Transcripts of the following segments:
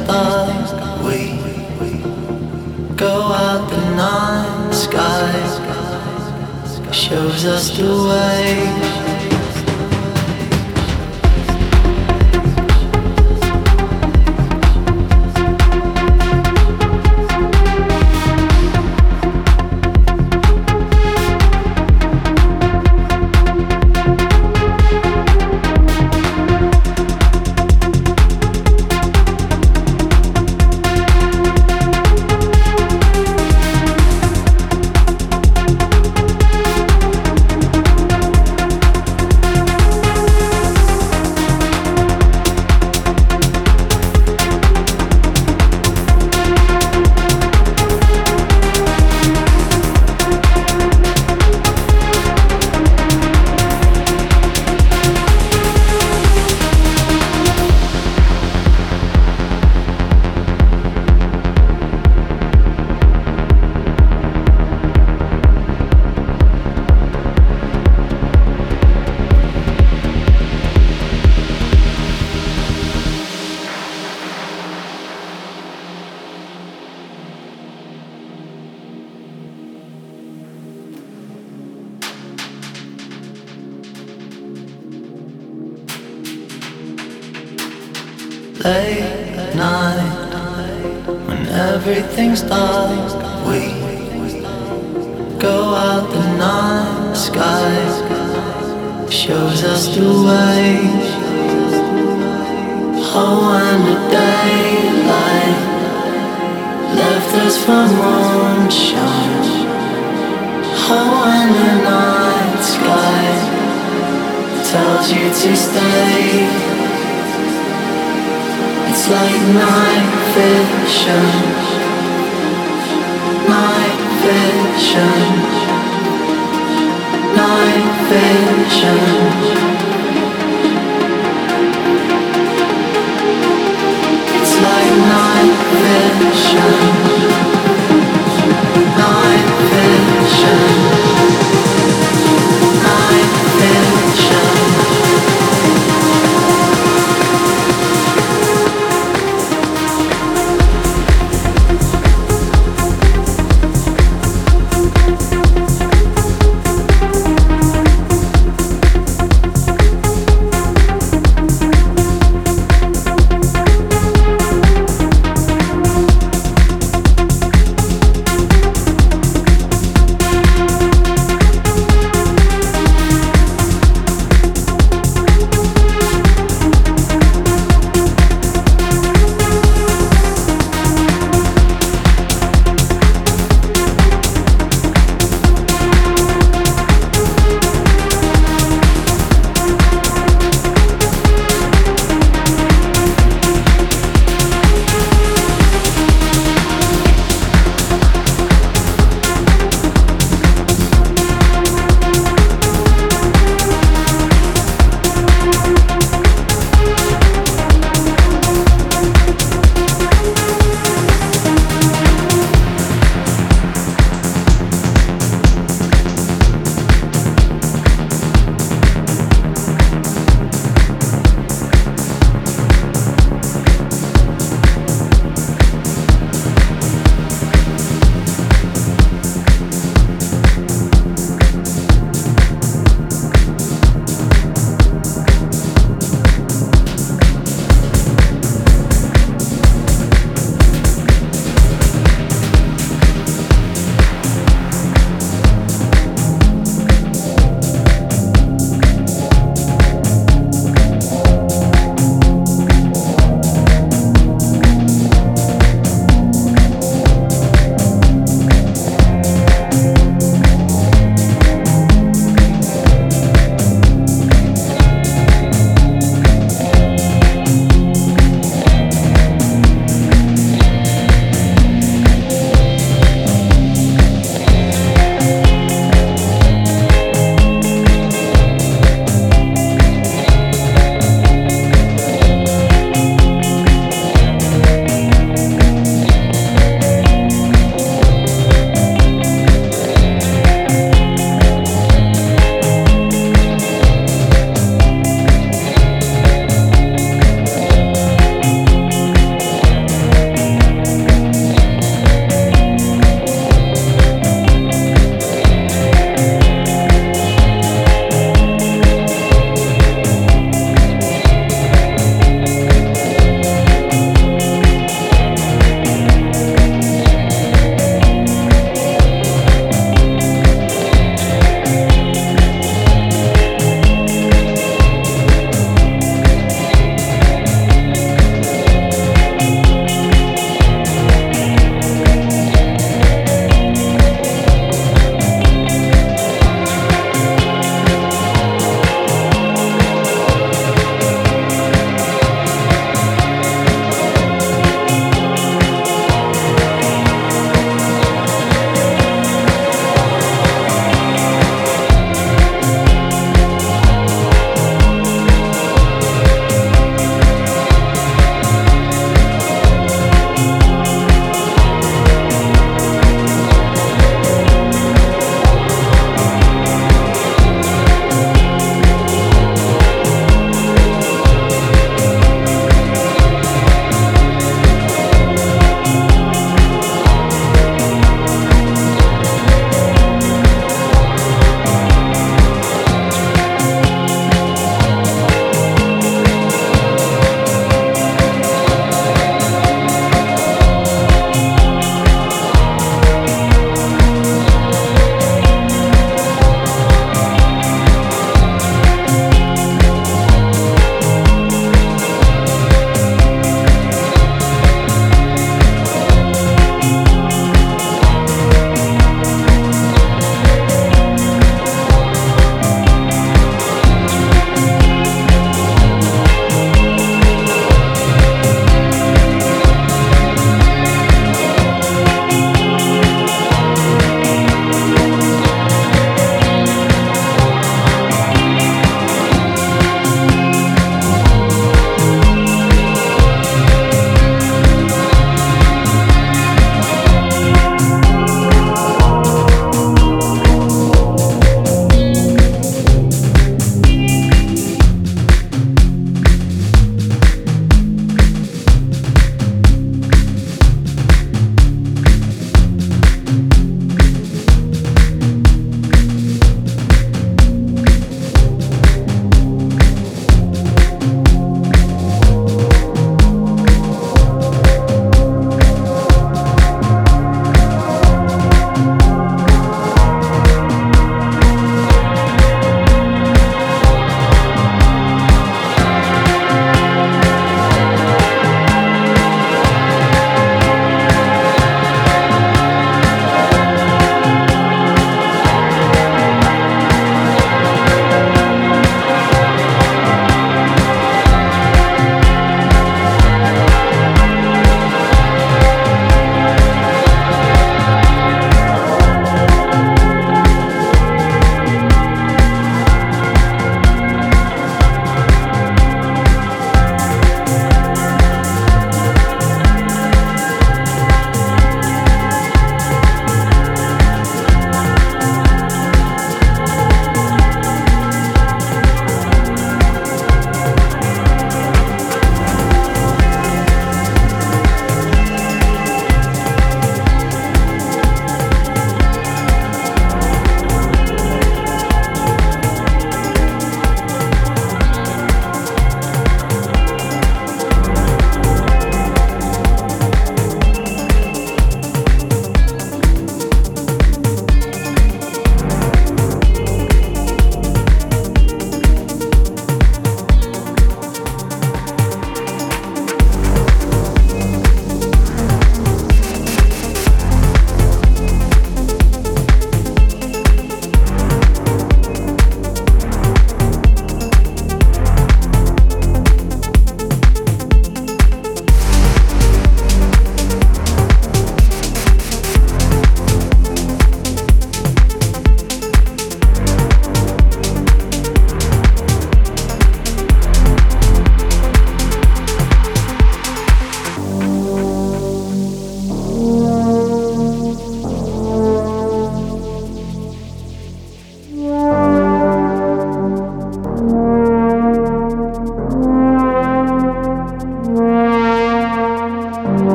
everything's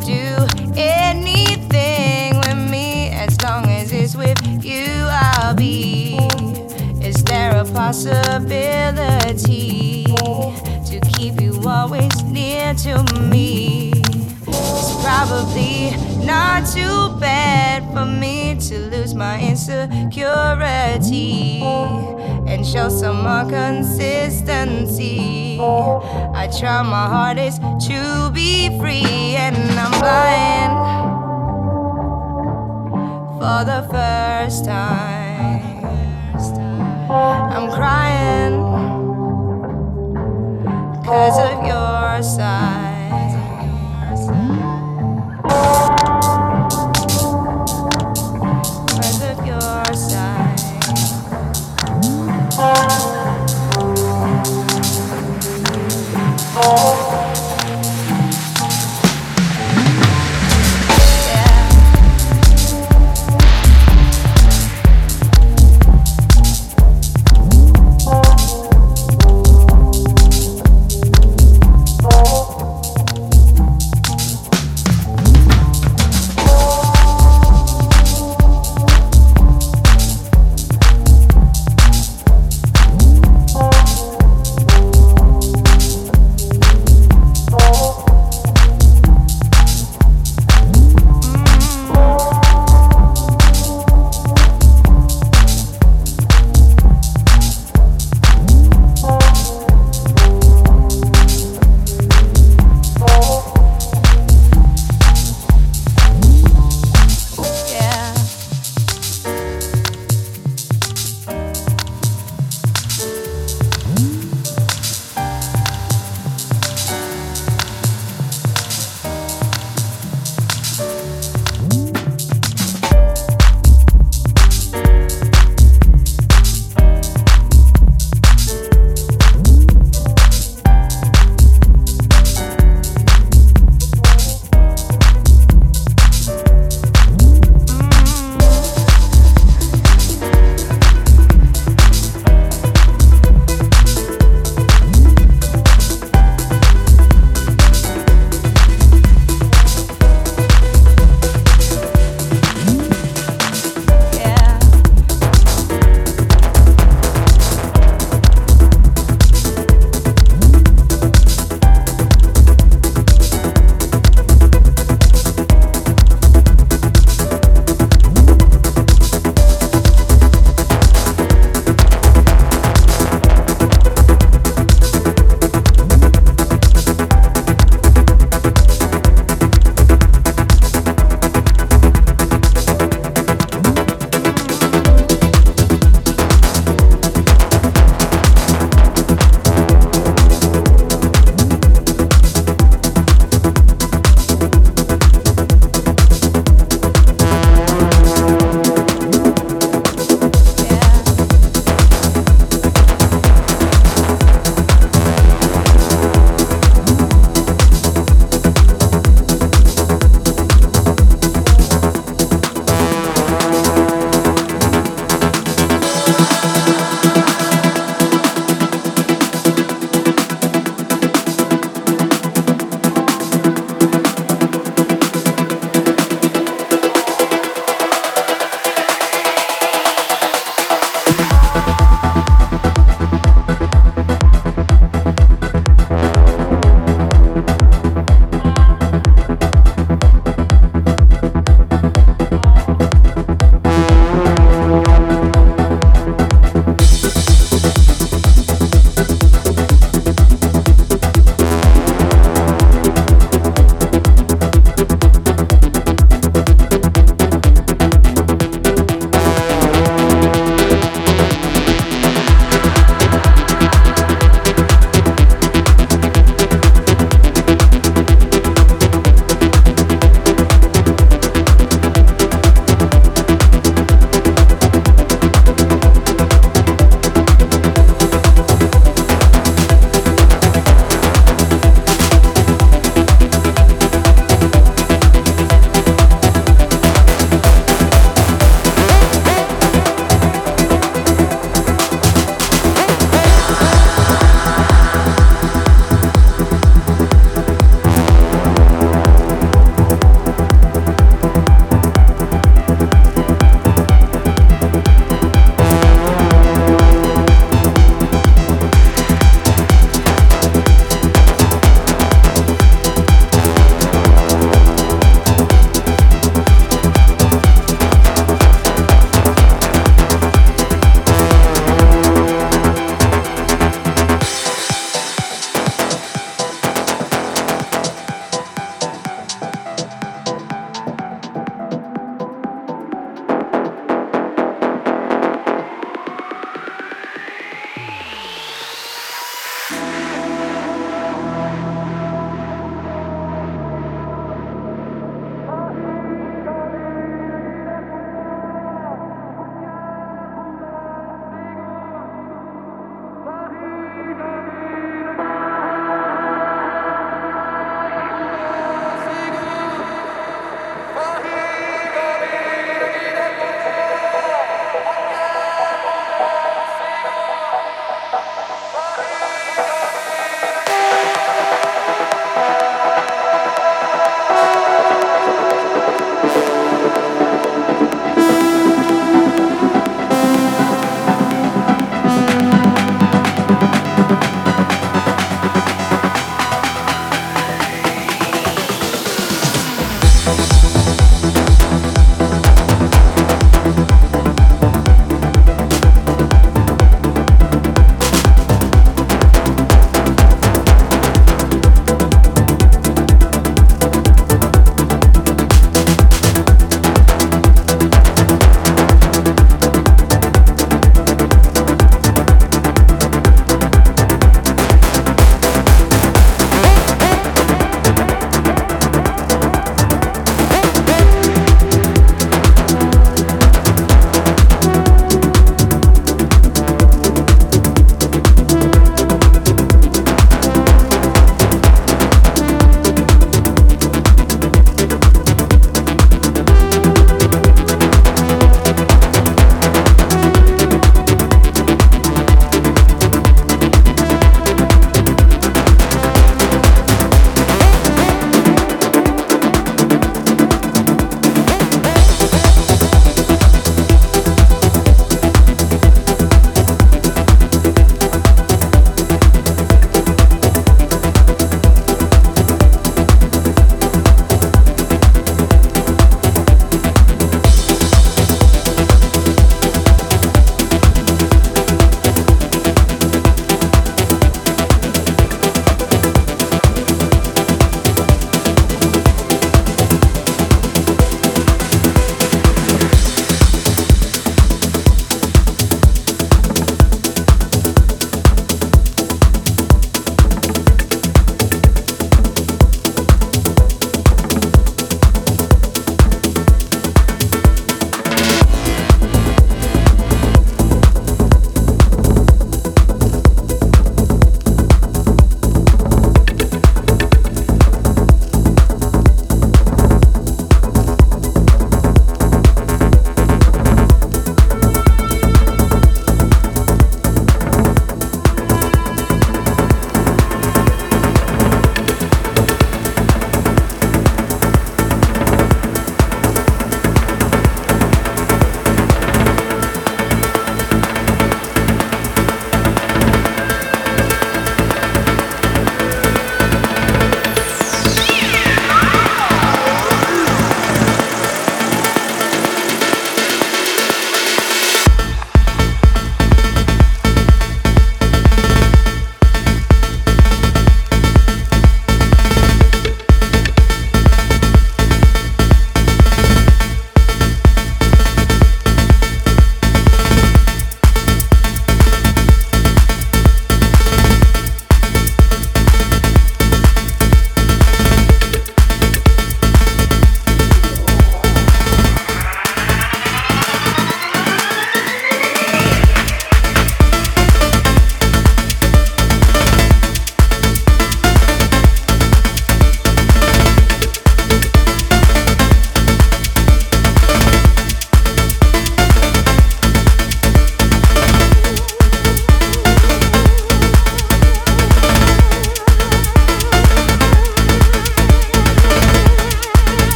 Do anything with me as long as it's with you, I'll be. Is there a possibility to keep you always near to me? It's probably not too bad for me to lose my insecurity and show some more consistency. I try my hardest to be free, and I'm for the first time. I'm crying because of your side. Of your. Yeah.